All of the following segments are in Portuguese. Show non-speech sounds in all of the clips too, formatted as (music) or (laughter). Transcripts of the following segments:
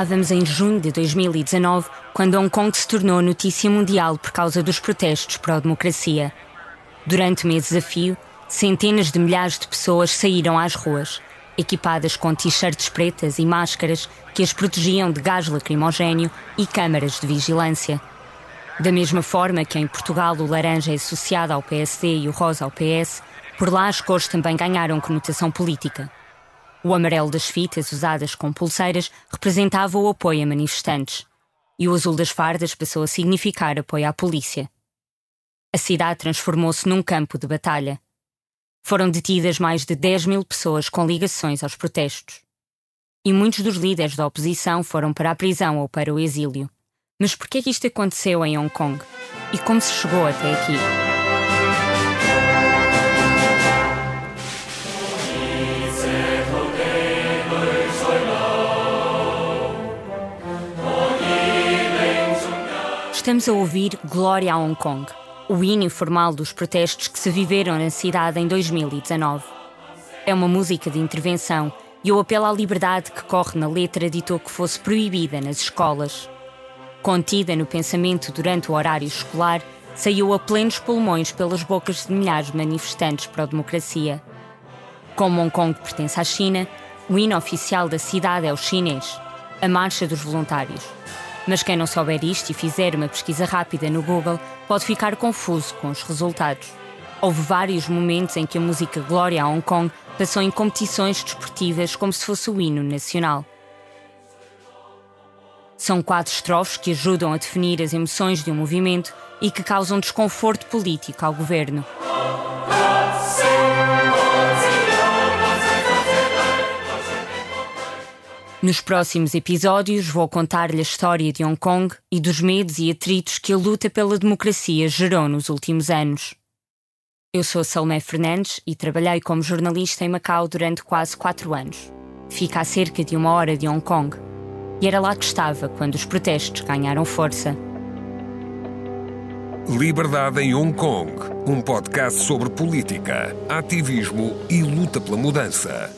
Estávamos em junho de 2019 quando Hong Kong se tornou notícia mundial por causa dos protestos pró-democracia. Durante o mês desafio, centenas de milhares de pessoas saíram às ruas, equipadas com t-shirts pretas e máscaras que as protegiam de gás lacrimogéneo e câmaras de vigilância. Da mesma forma que em Portugal o laranja é associado ao PSD e o rosa ao PS, por lá as cores também ganharam conotação política. O amarelo das fitas usadas com pulseiras representava o apoio a manifestantes, e o azul das fardas passou a significar apoio à polícia. A cidade transformou-se num campo de batalha. Foram detidas mais de 10 mil pessoas com ligações aos protestos. E muitos dos líderes da oposição foram para a prisão ou para o exílio. Mas por que é isto aconteceu em Hong Kong? E como se chegou até aqui? Estamos a ouvir Glória a Hong Kong, o hino informal dos protestos que se viveram na cidade em 2019. É uma música de intervenção e o apelo à liberdade que corre na letra ditou que fosse proibida nas escolas. Contida no pensamento durante o horário escolar, saiu a plenos pulmões pelas bocas de milhares de manifestantes pró-democracia. Como Hong Kong pertence à China, o hino oficial da cidade é o chinês, a Marcha dos Voluntários. Mas quem não souber isto e fizer uma pesquisa rápida no Google pode ficar confuso com os resultados. Houve vários momentos em que a música Glória a Hong Kong passou em competições desportivas como se fosse o hino nacional. São quatro estrofes que ajudam a definir as emoções de um movimento e que causam desconforto político ao governo. Nos próximos episódios vou contar-lhe a história de Hong Kong e dos medos e atritos que a luta pela democracia gerou nos últimos anos. Eu sou Salomé Fernandes e trabalhei como jornalista em Macau durante quase quatro anos. Fica a cerca de uma hora de Hong Kong. E era lá que estava quando os protestos ganharam força. Liberdade em Hong Kong, um podcast sobre política, ativismo e luta pela mudança.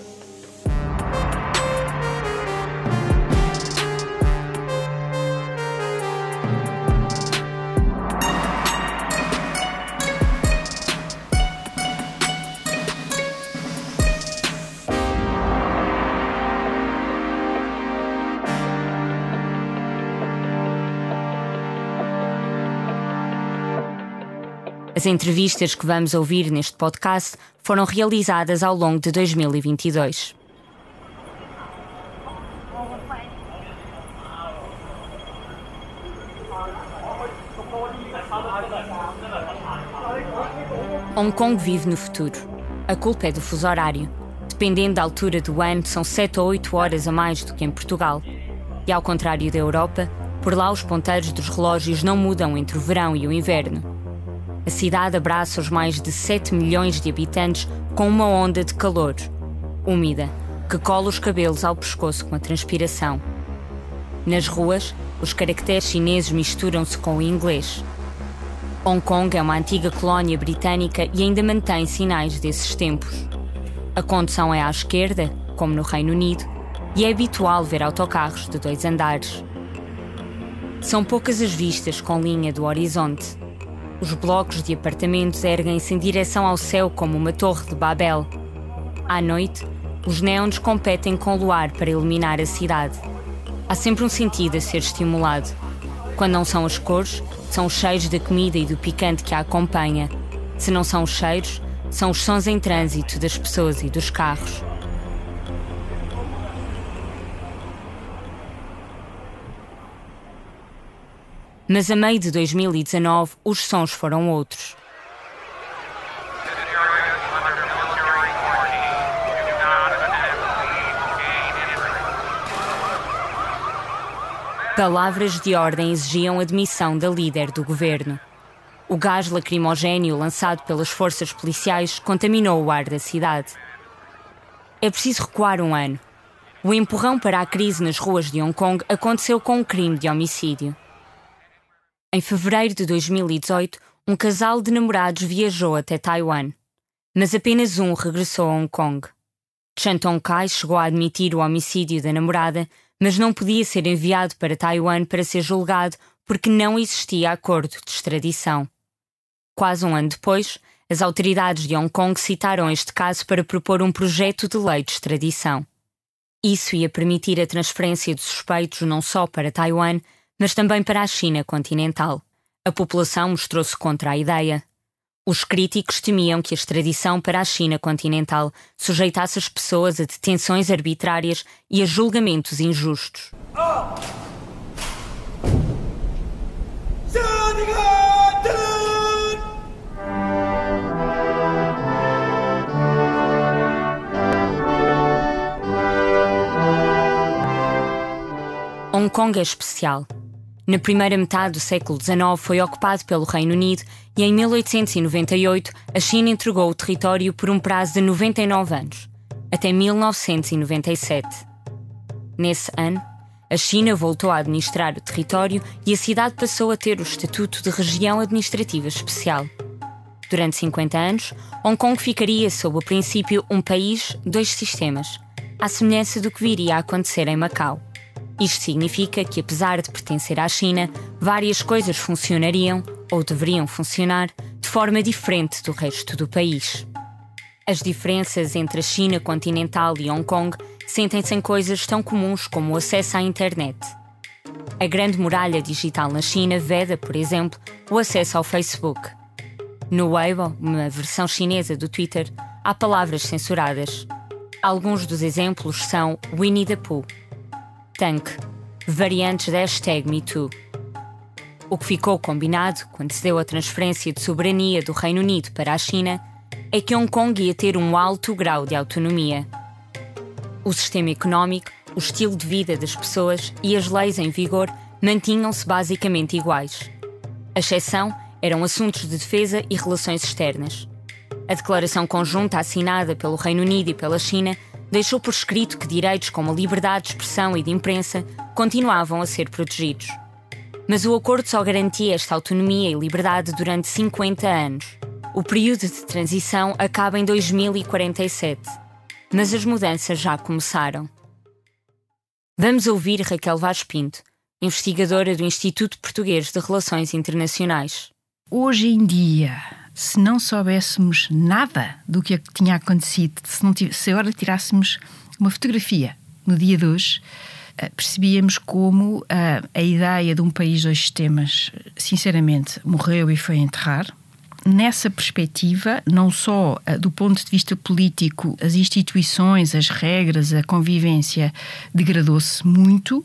As entrevistas que vamos ouvir neste podcast foram realizadas ao longo de 2022. Hong Kong vive no futuro. A culpa é do fuso horário. Dependendo da altura do ano, são 7 ou 8 horas a mais do que em Portugal. E ao contrário da Europa, por lá os ponteiros dos relógios não mudam entre o verão e o inverno. A cidade abraça os mais de 7 milhões de habitantes com uma onda de calor, úmida, que cola os cabelos ao pescoço com a transpiração. Nas ruas, os caracteres chineses misturam-se com o inglês. Hong Kong é uma antiga colónia britânica e ainda mantém sinais desses tempos. A condução é à esquerda, como no Reino Unido, e é habitual ver autocarros de dois andares. São poucas as vistas com linha do horizonte. Os blocos de apartamentos erguem-se em direção ao céu como uma torre de Babel. À noite, os neons competem com o luar para iluminar a cidade. Há sempre um sentido a ser estimulado. Quando não são as cores, são os cheiros da comida e do picante que a acompanha. Se não são os cheiros, são os sons em trânsito das pessoas e dos carros. Mas a meio de 2019, os sons foram outros. Palavras de ordem exigiam a demissão da líder do governo. O gás lacrimogéneo lançado pelas forças policiais contaminou o ar da cidade. É preciso recuar um ano. O empurrão para a crise nas ruas de Hong Kong aconteceu com um crime de homicídio. Em fevereiro de 2018, um casal de namorados viajou até Taiwan, mas apenas um regressou a Hong Kong. Chan Tong-kai chegou a admitir o homicídio da namorada, mas não podia ser enviado para Taiwan para ser julgado porque não existia acordo de extradição. Quase um ano depois, as autoridades de Hong Kong citaram este caso para propor um projeto de lei de extradição. Isso ia permitir a transferência de suspeitos não só para Taiwan, mas também para a China continental. A população mostrou-se contra a ideia. Os críticos temiam que a extradição para a China continental sujeitasse as pessoas a detenções arbitrárias e a julgamentos injustos. Hong Kong é especial. Na primeira metade do século XIX foi ocupado pelo Reino Unido e em 1898 a China entregou o território por um prazo de 99 anos, até 1997. Nesse ano, a China voltou a administrar o território e a cidade passou a ter o estatuto de região administrativa especial. Durante 50 anos, Hong Kong ficaria sob o princípio um país, dois sistemas, à semelhança do que viria a acontecer em Macau. Isto significa que, apesar de pertencer à China, várias coisas funcionariam, ou deveriam funcionar, de forma diferente do resto do país. As diferenças entre a China continental e Hong Kong sentem-se em coisas tão comuns como o acesso à internet. A grande muralha digital na China veda, por exemplo, o acesso ao Facebook. No Weibo, uma versão chinesa do Twitter, há palavras censuradas. Alguns dos exemplos são Winnie the Pooh, Tank, variantes da hashtag MeToo. O que ficou combinado quando se deu a transferência de soberania do Reino Unido para a China é que Hong Kong ia ter um alto grau de autonomia. O sistema económico, o estilo de vida das pessoas e as leis em vigor mantinham-se basicamente iguais. A exceção eram assuntos de defesa e relações externas. A declaração conjunta assinada pelo Reino Unido e pela China deixou por escrito que direitos como a liberdade de expressão e de imprensa continuavam a ser protegidos. Mas o acordo só garantia esta autonomia e liberdade durante 50 anos. O período de transição acaba em 2047. Mas as mudanças já começaram. Vamos ouvir Raquel Vaz Pinto, investigadora do Instituto Português de Relações Internacionais. Hoje em dia, se não soubéssemos nada do que tinha acontecido, se, não, se agora tirássemos uma fotografia no dia de hoje, eh, percebíamos como uh, a ideia de um país dois sistemas, sinceramente, morreu e foi enterrar. Nessa perspectiva, não só uh, do ponto de vista político, as instituições, as regras, a convivência degradou-se muito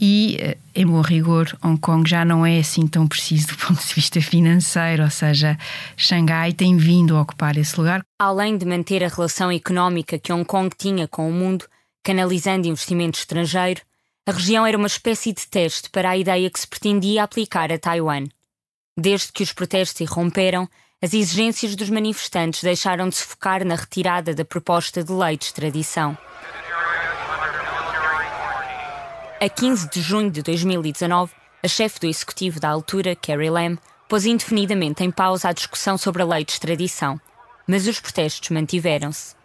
e, eh, em bom rigor, Hong Kong já não é assim tão preciso do (laughs) ponto de vista financeiro, ou seja, Xangai tem vindo a ocupar esse lugar. Além de manter a relação económica que Hong Kong tinha com o mundo, canalizando investimento estrangeiro, a região era uma espécie de teste para a ideia que se pretendia aplicar a Taiwan. Desde que os protestos irromperam, as exigências dos manifestantes deixaram de se focar na retirada da proposta de lei de extradição. A 15 de junho de 2019, a chefe do executivo da altura, Carrie Lam, pôs indefinidamente em pausa a discussão sobre a lei de extradição, mas os protestos mantiveram-se.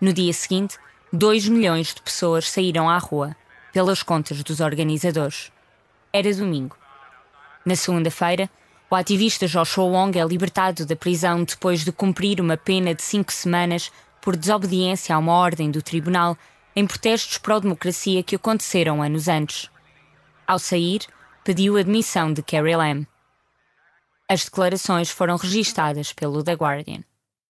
No dia seguinte, 2 milhões de pessoas saíram à rua, pelas contas dos organizadores. Era domingo. Na segunda-feira, o ativista Joshua Wong é libertado da prisão depois de cumprir uma pena de cinco semanas por desobediência a uma ordem do tribunal em protestos pró-democracia que aconteceram anos antes. Ao sair, pediu a demissão de Carrie Lam. As declarações foram registadas pelo The Guardian.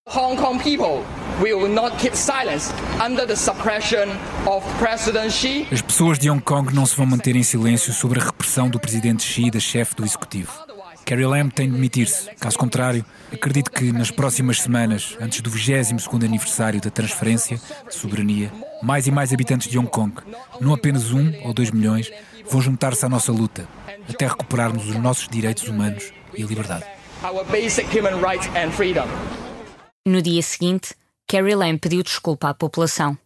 Hong Kong people will not keep silence under the suppression of President Xi. As pessoas de Hong Kong não se vão manter em silêncio sobre a repressão do presidente Xi e da chefe do executivo. Carrie Lam tem de demitir-se. Caso contrário, acredito que nas próximas semanas, antes do 22º aniversário da transferência de soberania, mais e mais habitantes de Hong Kong, não apenas um ou dois milhões, vão juntar-se à nossa luta, até recuperarmos os nossos direitos humanos e a liberdade. No dia seguinte, Carrie Lam pediu desculpa à população.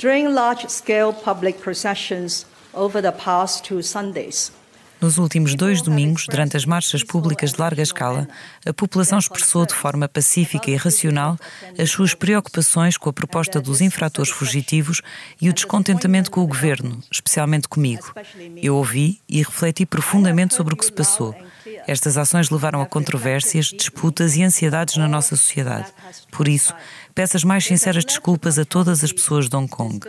During large-scale public processions over the past two Sundays, Nos últimos dois domingos, durante as marchas públicas de larga escala, a população expressou de forma pacífica e racional as suas preocupações com a proposta dos infratores fugitivos e o descontentamento com o governo, especialmente comigo. Eu ouvi e refleti profundamente sobre o que se passou. Estas ações levaram a controvérsias, disputas e ansiedades na nossa sociedade. Por isso, peço as mais sinceras desculpas a todas as pessoas de Hong Kong.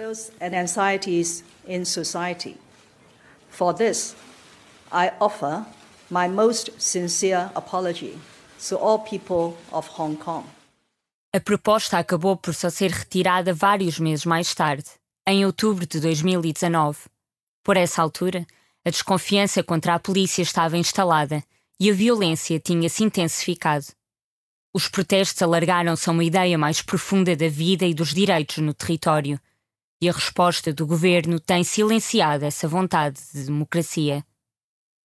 I offer my most sincere apology to all people of Hong Kong. A proposta acabou por só ser retirada vários meses mais tarde, em outubro de 2019. Por essa altura, a desconfiança contra a polícia estava instalada e a violência tinha se intensificado. Os protestos alargaram-se a uma ideia mais profunda da vida e dos direitos no território, e a resposta do governo tem silenciado essa vontade de democracia.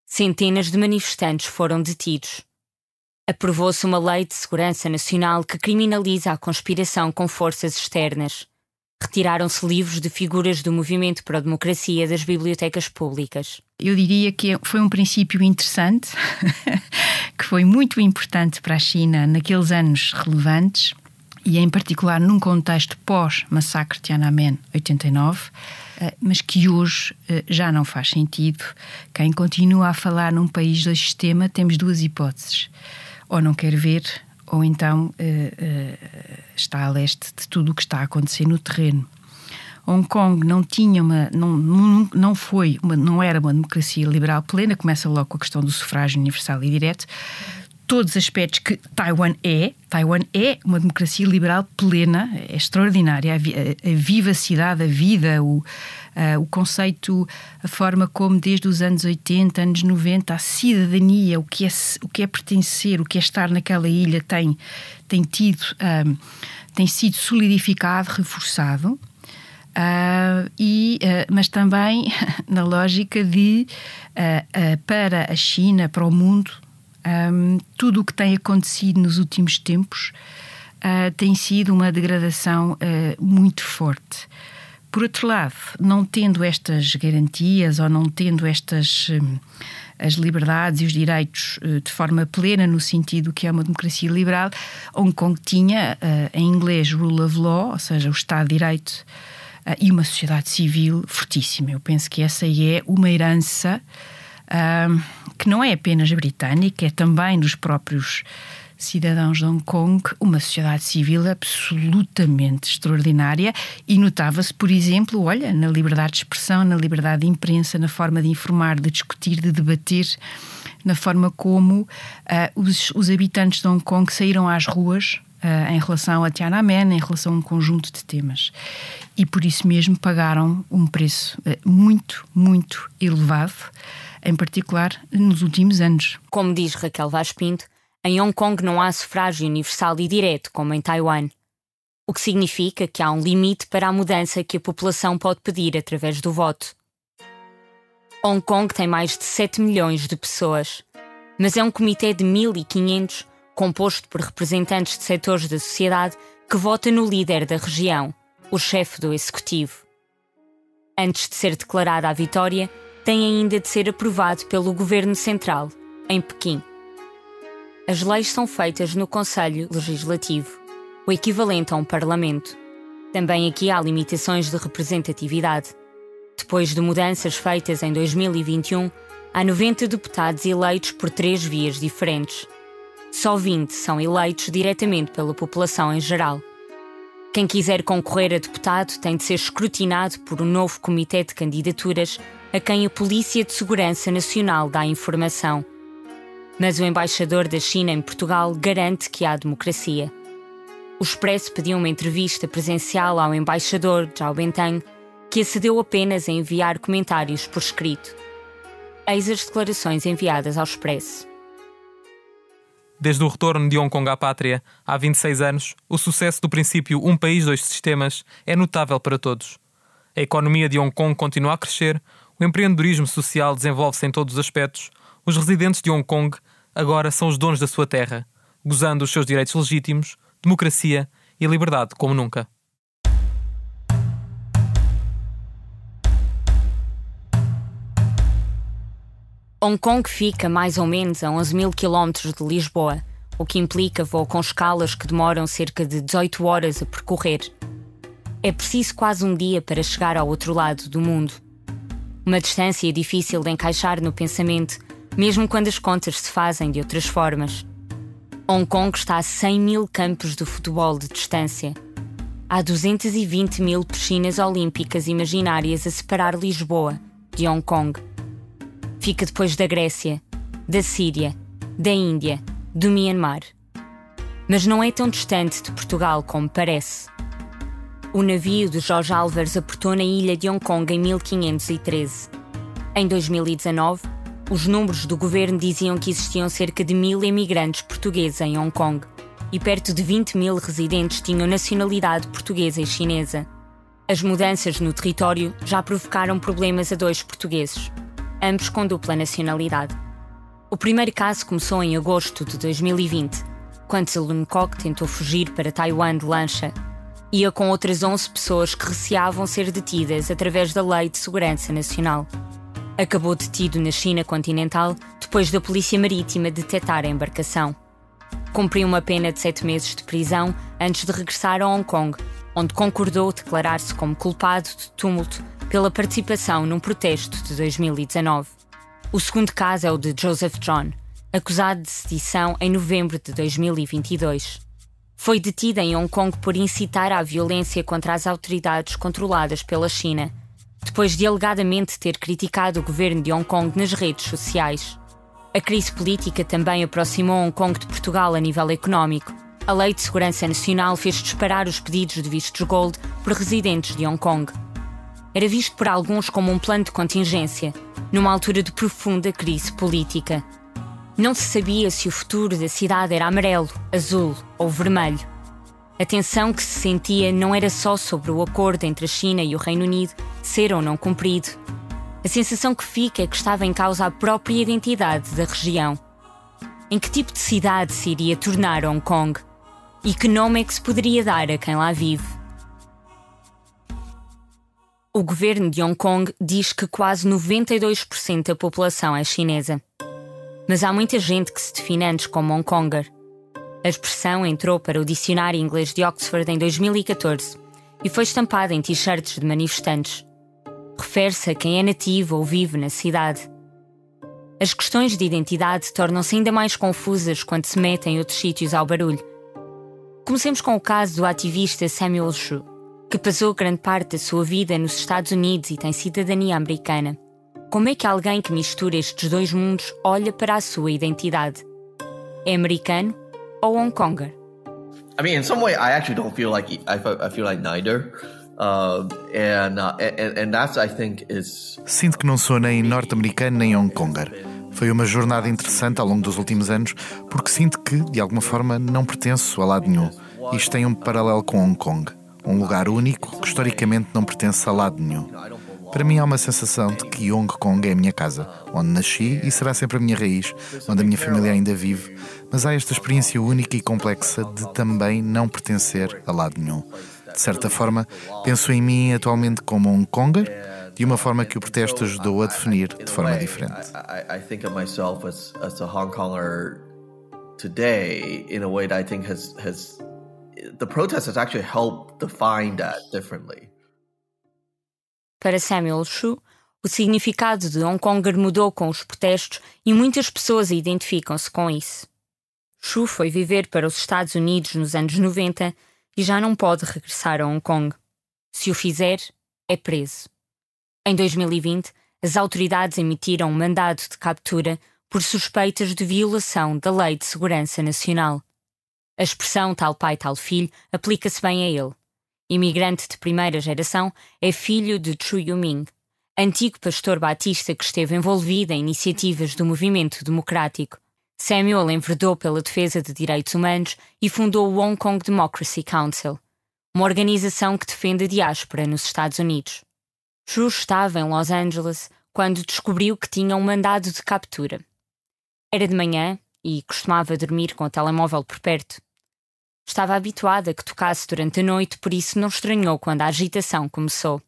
Centenas de manifestantes foram detidos. Aprovou-se uma lei de segurança nacional que criminaliza a conspiração com forças externas. Retiraram-se livros de figuras do movimento para a democracia das bibliotecas públicas. Eu diria que foi um princípio interessante, (laughs) que foi muito importante para a China naqueles anos relevantes e em particular num contexto pós-massacre de Tiananmen 89, eh, mas que hoje eh, já não faz sentido. Quem continua a falar num país do sistema, temos duas hipóteses. Ou não quer ver, ou então eh, está a leste de tudo o que está a acontecer no terreno. Hong Kong não tinha uma, não, não, não foi, uma, não era uma democracia liberal plena, começa logo com a questão do sufrágio universal e direto, todos os aspectos que Taiwan é. Taiwan é uma democracia liberal plena, é extraordinária. A, a, a vivacidade, a vida, o, uh, o conceito, a forma como desde os anos 80, anos 90, a cidadania, o que é, o que é pertencer, o que é estar naquela ilha tem, tem tido, um, ah, tem sido solidificado, reforçado. Uh, e, uh, mas também (laughs) na lógica de, uh, para a China, para o mundo, um, tudo o que tem acontecido nos últimos tempos uh, tem sido uma degradação uh, muito forte. Por outro lado, não tendo estas garantias ou não tendo estas um, as liberdades e os direitos de forma plena, no sentido que é uma democracia liberal, Hong Kong tinha, em inglês, rule of law, ou seja, o Estado de Direito, e uma sociedade civil fortíssima. Eu penso que essa é uma herança que não é apenas britânica, é também dos próprios cidadãos de Hong Kong, uma sociedade civil absolutamente extraordinária e notava-se, por exemplo, olha, na liberdade de expressão, na liberdade de imprensa, na forma de informar, de discutir, de debater, na forma como uh, os, os, habitantes de Hong Kong saíram às ruas uh, em relação a Tiananmen, em relação a um conjunto de temas. E por isso mesmo pagaram um preço uh, muito, muito elevado em particular nos últimos anos. Como diz Raquel Vaz Pinto, em Hong Kong não há sufrágio universal e direto como em Taiwan, o que significa que há um limite para a mudança que a população pode pedir através do voto. Hong Kong tem mais de 7 milhões de pessoas, mas é um comitê de 1.500, composto por representantes de setores da sociedade, que vota no líder da região, o chefe do executivo. Antes de ser declarada a vitória, tem ainda de ser aprovado pelo Governo Central, em Pequim. As leis são feitas no Conselho Legislativo, o equivalente a um Parlamento. Também aqui há limitações de representatividade. Depois de mudanças feitas em 2021, há 90 deputados eleitos por três vias diferentes. Só 20 são eleitos diretamente pela população em geral. Quem quiser concorrer a deputado tem de ser escrutinado por um novo comitê de candidaturas a quem a Polícia de Segurança Nacional dá informação. Mas o embaixador da China em Portugal garante que há democracia. O Expresso pediu uma entrevista presencial ao embaixador Zhao Bentang, que acedeu apenas a enviar comentários por escrito. Eis as declarações enviadas ao Expresso. Desde o retorno de Hong Kong à pátria, há 26 anos, o sucesso do princípio Um País, Dois Sistemas é notável para todos. A economia de Hong Kong continua a crescer, o empreendedorismo social desenvolve-se em todos os aspectos. Os residentes de Hong Kong agora são os donos da sua terra, gozando os seus direitos legítimos, democracia e liberdade como nunca. Hong Kong fica mais ou menos a 11 mil quilómetros de Lisboa, o que implica voo com escalas que demoram cerca de 18 horas a percorrer. É preciso quase um dia para chegar ao outro lado do mundo. Uma distância difícil de encaixar no pensamento, mesmo quando as contas se fazem de outras formas. Hong Kong está a 100 mil campos de futebol de distância. Há 220 mil piscinas olímpicas imaginárias a separar Lisboa de Hong Kong. Fica depois da Grécia, da Síria, da Índia, do Myanmar. Mas não é tão distante de Portugal como parece. O navio de Jorge Álvares aportou na ilha de Hong Kong em 1513. Em 2019, os números do governo diziam que existiam cerca de mil imigrantes portugueses em Hong Kong e perto de 20 mil residentes tinham nacionalidade portuguesa e chinesa. As mudanças no território já provocaram problemas a dois portugueses, ambos com dupla nacionalidade. O primeiro caso começou em agosto de 2020, quando Lun Kok tentou fugir para Taiwan de lancha. Ia com outras 11 pessoas que receavam ser detidas através da Lei de Segurança Nacional acabou detido na China continental depois da Polícia Marítima detectar a embarcação. Cumpriu uma pena de sete meses de prisão antes de regressar a Hong Kong, onde concordou declarar-se como culpado de tumulto pela participação num protesto de 2019. O segundo caso é o de Joseph John, acusado de sedição em novembro de 2022. Foi detido em Hong Kong por incitar à violência contra as autoridades controladas pela China depois de alegadamente ter criticado o governo de Hong Kong nas redes sociais. A crise política também aproximou Hong Kong de Portugal a nível económico. A Lei de Segurança Nacional fez disparar os pedidos de vistos gold por residentes de Hong Kong. Era visto por alguns como um plano de contingência, numa altura de profunda crise política. Não se sabia se o futuro da cidade era amarelo, azul ou vermelho. A tensão que se sentia não era só sobre o acordo entre a China e o Reino Unido ser ou não cumprido. A sensação que fica é que estava em causa a própria identidade da região. Em que tipo de cidade se iria tornar Hong Kong? E que nome é que se poderia dar a quem lá vive? O governo de Hong Kong diz que quase 92% da população é chinesa. Mas há muita gente que se define antes como Hongkonger. A expressão entrou para o Dicionário Inglês de Oxford em 2014 e foi estampada em t-shirts de manifestantes. Refere-se a quem é nativo ou vive na cidade. As questões de identidade tornam-se ainda mais confusas quando se metem outros sítios ao barulho. Comecemos com o caso do ativista Samuel Shu, que passou grande parte da sua vida nos Estados Unidos e tem cidadania americana. Como é que alguém que mistura estes dois mundos olha para a sua identidade? É americano ou Hong Konger? I mean, in some way, I actually don't feel like I feel, I feel like neither. Uh, and, uh, and, and that's, I think, is... Sinto que não sou nem norte-americano nem Hong Konger. Foi uma jornada interessante ao longo dos últimos anos, porque sinto que, de alguma forma, não pertenço a lado nenhum. Isto tem um paralelo com Hong Kong, um lugar único que historicamente não pertence a lado nenhum. Para mim há uma sensação de que Hong Kong é a minha casa, onde nasci e será sempre a minha raiz, onde a minha família ainda vive, mas há esta experiência única e complexa de também não pertencer a lado nenhum. De certa forma, penso em mim atualmente como um Konger, de uma forma que o protesto ajudou a definir de forma diferente. today in a way that I think has has the protest has actually helped define that differently. Para Samuel Shu, o significado de Hong Konger mudou com os protestos e muitas pessoas identificam-se com isso. Shu foi viver para os Estados Unidos nos anos 90 e já não pode regressar a Hong Kong. Se o fizer, é preso. Em 2020, as autoridades emitiram um mandado de captura por suspeitas de violação da Lei de Segurança Nacional. A expressão tal pai, tal filho aplica-se bem a ele. Imigrante de primeira geração, é filho de Chu Yuming, antigo pastor batista que esteve envolvido em iniciativas do movimento democrático. Samuel enverdou pela defesa de direitos humanos e fundou o Hong Kong Democracy Council, uma organização que defende a diáspora nos Estados Unidos. Chu estava em Los Angeles quando descobriu que tinha um mandado de captura. Era de manhã e costumava dormir com o telemóvel por perto. Estava habituada a que tocasse durante a noite, por isso não estranhou quando a agitação começou.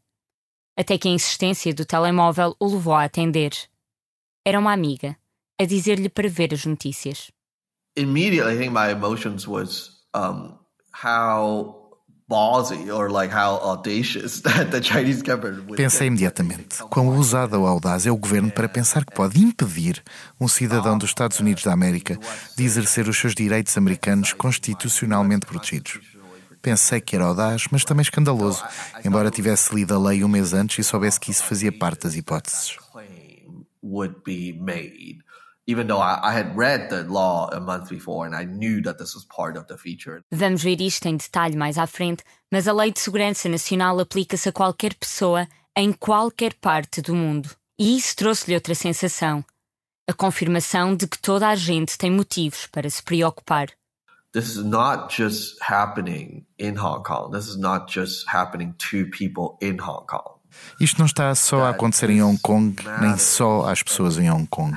Até que a insistência do telemóvel o levou a atender. era uma amiga, a dizer-lhe para ver as notícias. Immediately, I think my emotions was um, how (laughs) Pensei imediatamente quão ousada ou audaz é o governo para pensar que pode impedir um cidadão dos Estados Unidos da América de exercer os seus direitos americanos constitucionalmente protegidos. Pensei que era audaz, mas também escandaloso, embora tivesse lido a lei um mês antes e soubesse que isso fazia parte das hipóteses even though I, had read the law a month before and I knew that this was part of the feature. Vamos ver isto em detalhe mais à frente, mas a Lei de Segurança Nacional aplica-se a qualquer pessoa em qualquer parte do mundo. E isso trouxe-lhe outra sensação: a confirmação de que toda a gente tem motivos para se preocupar. This is not just happening in Hong Kong. This is not just happening to people in Hong Kong. Isto não está só a acontecer em Hong Kong, nem só às pessoas em Hong Kong.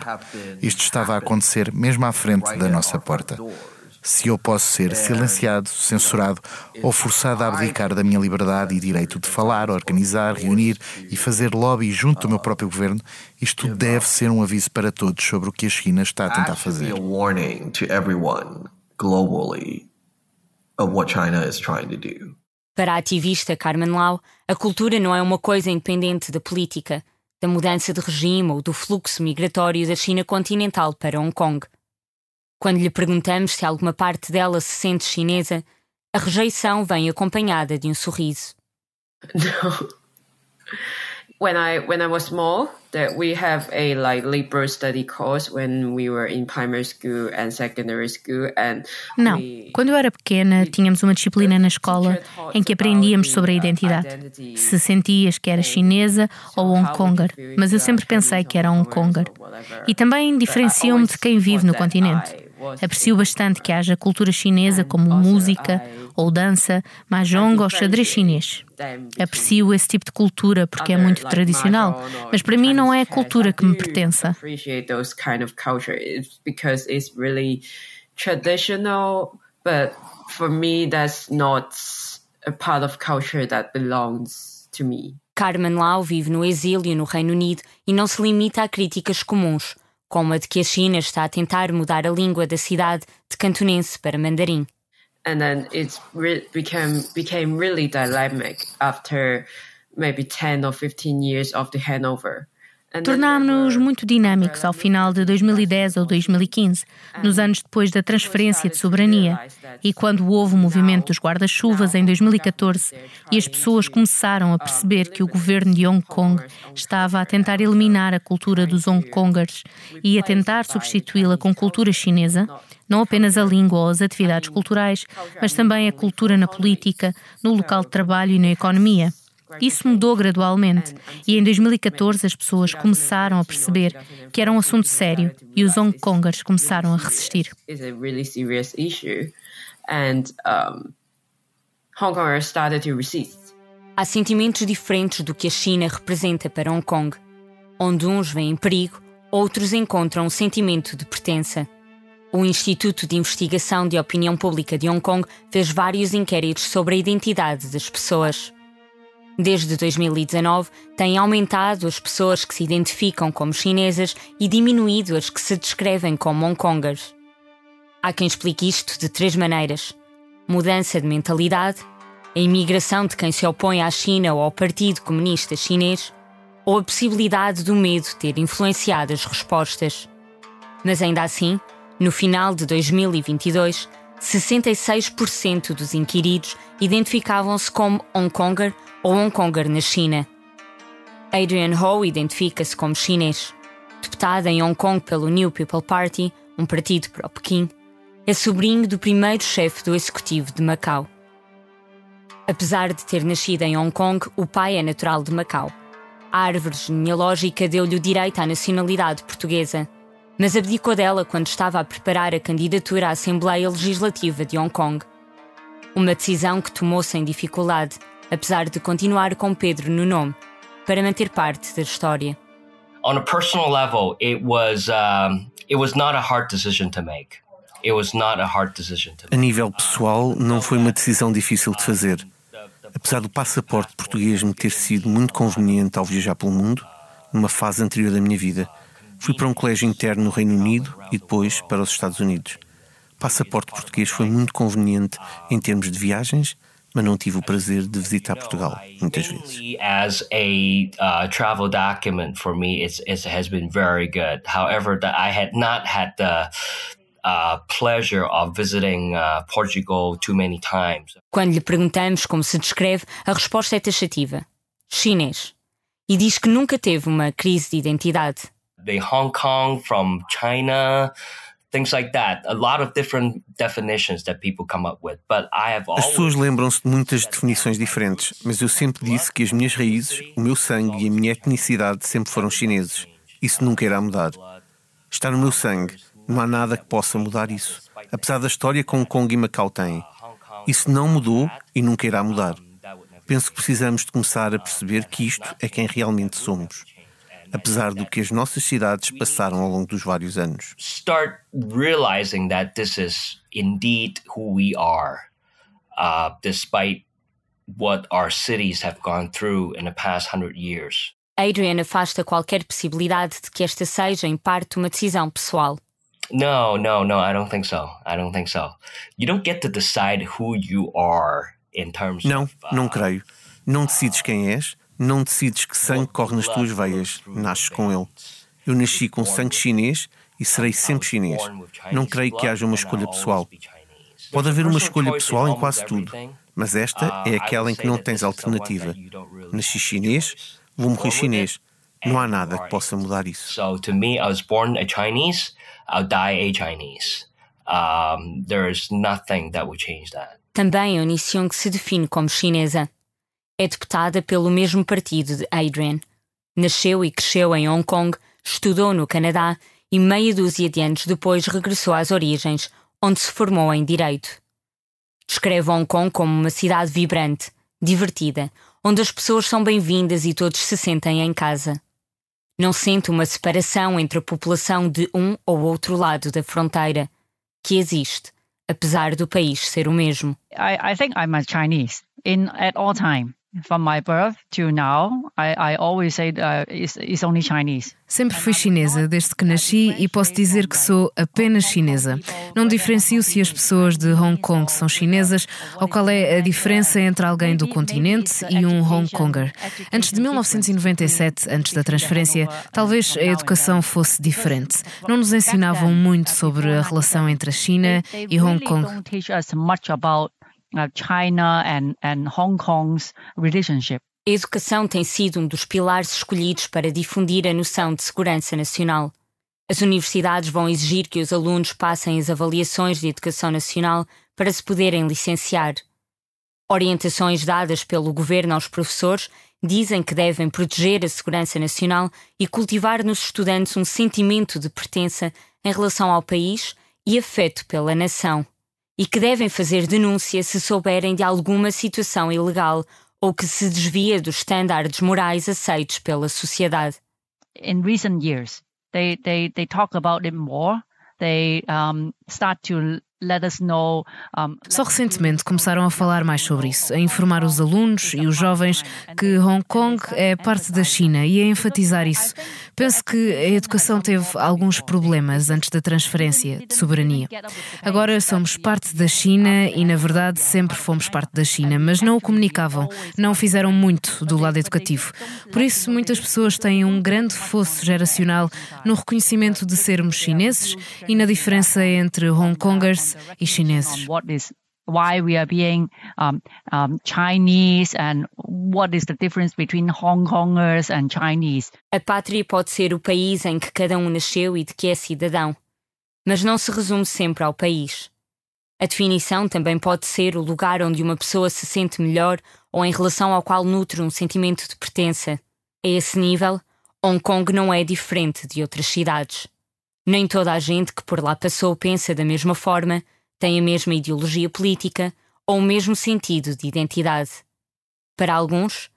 Isto estava a acontecer mesmo à frente da nossa porta. Se eu posso ser silenciado, censurado ou forçado a abdicar da minha liberdade e direito de falar, organizar, reunir e fazer lobby junto do meu próprio governo, isto deve ser um aviso para todos sobre o que a China está a tentar fazer. globally of what China is trying to do. Para a ativista Carmen Lau, a cultura não é uma coisa independente da política, da mudança de regime ou do fluxo migratório da China continental para Hong Kong. Quando lhe perguntamos se alguma parte dela se sente chinesa, a rejeição vem acompanhada de um sorriso. (laughs) Não. When I when I was small, that we have a like liberal study course when we were in primary school and secondary school and Não, quando eu era pequena, tínhamos uma disciplina na escola em que aprendíamos sobre a identidade. Se sentias que era chinesa ou Hong Konger, mas eu sempre pensei que era Hong Konger. E também diferenciou-me de quem vive no continente. Aprecio bastante que haja cultura chinesa como música ou dança, mahjong ou xadrez chinês. Aprecio esse tipo de cultura porque é muito tradicional, mas para mim não é a cultura que me pertença. traditional, but for me that's not a part of culture that belongs to me. Carmen Lau vive no exílio no Reino Unido e não se limita a críticas comuns como a de que a China está a tentar mudar a língua da cidade de cantonense para mandarim. And then it became became really dynamic after maybe 10 or 15 years of the handover. Tornámos-nos muito dinâmicos ao final de 2010 ou 2015, nos anos depois da transferência de soberania, e quando houve o movimento dos guarda-chuvas em 2014 e as pessoas começaram a perceber que o governo de Hong Kong estava a tentar eliminar a cultura dos Hong Kongers e a tentar substituí-la com cultura chinesa, não apenas a língua ou as atividades culturais, mas também a cultura na política, no local de trabalho e na economia. Isso mudou gradualmente e em 2014 as pessoas começaram a perceber que era um assunto sério e os Hong Kongers começaram a resistir. Há sentimentos diferentes do que a China representa para Hong Kong. Onde uns veem perigo, outros encontram um sentimento de pertença. O Instituto de Investigação de Opinião Pública de Hong Kong fez vários inquéritos sobre a identidade das pessoas. Desde 2019, tem aumentado as pessoas que se identificam como chinesas e diminuído as que se descrevem como Hongkongers. Há quem explique isto de três maneiras: mudança de mentalidade, a imigração de quem se opõe à China ou ao Partido Comunista Chinês, ou a possibilidade do medo ter influenciado as respostas. Mas ainda assim, no final de 2022, 66% dos inquiridos identificavam-se como Hongkonger ou Hongkonger na China. Adrian Ho identifica-se como chinês. Deputada em Hong Kong pelo New People Party, um partido para o Pequim, é sobrinho do primeiro chefe do executivo de Macau. Apesar de ter nascido em Hong Kong, o pai é natural de Macau. A árvore genealógica deu-lhe o direito à nacionalidade portuguesa, mas abdicou dela quando estava a preparar a candidatura à Assembleia Legislativa de Hong Kong. Uma decisão que tomou sem dificuldade, apesar de continuar com Pedro no nome, para manter parte da história. On a personal level, it was um, it was not a hard decision to make. It was not a hard decision to make. A nível pessoal, não foi uma decisão difícil de fazer. Apesar do passaporte português me ter sido muito conveniente ao viajar pelo mundo, numa fase anterior da minha vida, Fui para um colégio interno no Reino Unido e depois para os Estados Unidos. Passaporte português foi muito conveniente em termos de viagens, mas não tive o prazer de visitar Portugal muitas vezes. As a uh, travel document for me, it's, it has been very good. However, that I had not had the uh, pleasure of visiting uh, Portugal too many times. Quando lhe perguntamos como se descreve, a resposta é taxativa: chinês. E diz que nunca teve uma crise de identidade. The Hong Kong from China things like that. A lot of different definitions that people come up with. But I have always... As pessoas lembram-se de muitas definições diferentes, mas eu sempre disse que as minhas raízes, o meu sangue e a minha etnicidade sempre foram chineses. Isso nunca irá mudar. Está no meu sangue. Não há nada que possa mudar isso. Apesar da história que Hong Kong e Macau têm. Isso não mudou e nunca irá mudar. Penso que precisamos de começar a perceber que isto é quem realmente somos apesar do que as nossas cidades passaram ao longo dos vários anos. Start realizing that this is indeed who we are, uh, despite what our cities have gone through in the past hundred years. Adrian afasta qualquer possibilidade de que esta seja, em parte, uma decisão pessoal. No, no, no, I don't think so. I don't think so. You don't get to decide who you are in terms Não, of, uh, não creio. Não decides quem és, não decides que sangue corre nas tuas veias, nasces com ele. Eu nasci com sangue chinês e serei sempre chinês. Não creio que haja uma escolha pessoal. Pode haver uma escolha pessoal em quase tudo, mas esta é aquela em que não tens alternativa. Nasci chinês, vou morrer chinês. Não há nada que possa mudar isso. So to me, I was born a Chinese, I'll die a Chinese. Um, there is nothing that would change that. Também Eunice Young se define como chinesa. É deputada pelo mesmo partido de Adrian. Nasceu e cresceu em Hong Kong, estudou no Canadá e meia dúzia de anos depois regressou às origens, onde se formou em Direito. Descreve Hong Kong como uma cidade vibrante, divertida, onde as pessoas são bem-vindas e todos se sentem em casa. Não sente uma separação entre a população de um ou outro lado da fronteira, que existe, apesar do país ser o mesmo. I, I think I'm a Chinese in at all time. From my birth to now, I, I always say uh, it's, it's only Chinese. Sempre fui chinesa desde que nasci e posso dizer que sou apenas chinesa. Não diferencio se as pessoas de Hong Kong são chinesas ou qual é a diferença entre alguém do continente e um Hong Konger. Antes de 1997, antes da transferência, talvez a educação fosse diferente. Não nos ensinavam muito sobre a relação entre a China e Hong Kong. China and, and Hong Kong's relationship. A educação tem sido um dos pilares escolhidos para difundir a noção de segurança nacional. As universidades vão exigir que os alunos passem as avaliações de educação nacional para se poderem licenciar. Orientações dadas pelo governo aos professores dizem que devem proteger a segurança nacional e cultivar nos estudantes um sentimento de pertença em relação ao país e afeto pela nação e que devem fazer denúncia se souberem de alguma situação ilegal ou que se desvia dos estándares morais aceitos pela sociedade. In recent years, they they they talk about it more. They um, start to só recentemente começaram a falar mais sobre isso, a informar os alunos e os jovens que Hong Kong é parte da China e a enfatizar isso. Penso que a educação teve alguns problemas antes da transferência de soberania. Agora somos parte da China e, na verdade, sempre fomos parte da China, mas não o comunicavam, não fizeram muito do lado educativo. Por isso, muitas pessoas têm um grande fosso geracional no reconhecimento de sermos chineses e na diferença entre Hong Kongers e chineses. Why we are being um, um, Chinese and what is the difference between Hong Kongers and Chinese? A pátria pode ser o país em que cada um nasceu e de que é cidadão, mas não se resume sempre ao país. A definição também pode ser o lugar onde uma pessoa se sente melhor ou em relação ao qual nutre um sentimento de pertença. A esse nível, Hong Kong não é diferente de outras cidades. Nem toda a gente que por lá passou pensa da mesma forma, tem a mesma ideologia política ou o mesmo sentido de identidade. Para alguns,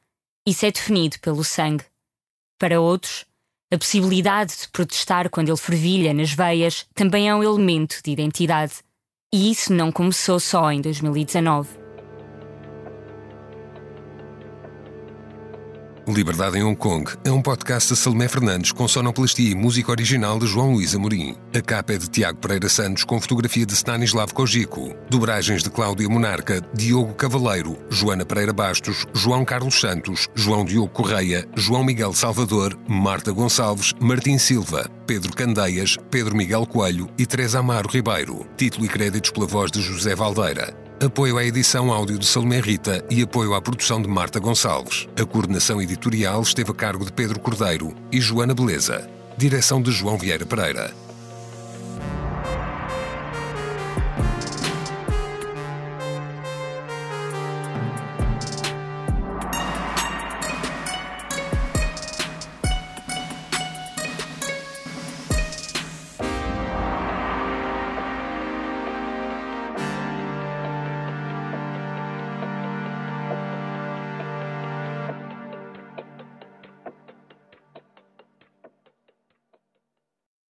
isso é definido pelo sangue. Para outros, a possibilidade de protestar quando ele fervilha nas veias também é um elemento de identidade. E isso não começou só em 2019. O Liberdade em Hong Kong é um podcast de Salomé Fernandes com sonoplastia e música original de João Luís Amorim. A capa é de Tiago Pereira Santos com fotografia de Stanislav Kojiko. Dobragens de Cláudia Monarca, Diogo Cavaleiro, Joana Pereira Bastos, João Carlos Santos, João Diogo Correia, João Miguel Salvador, Marta Gonçalves, Martim Silva, Pedro Candeias, Pedro Miguel Coelho e Teresa Amaro Ribeiro. Título e créditos pela voz de José Valdeira apoio à edição áudio de Salomé Rita e apoio à produção de Marta Gonçalves. A coordenação editorial esteve a cargo de Pedro Cordeiro e Joana Beleza. Direção de João Vieira Pereira.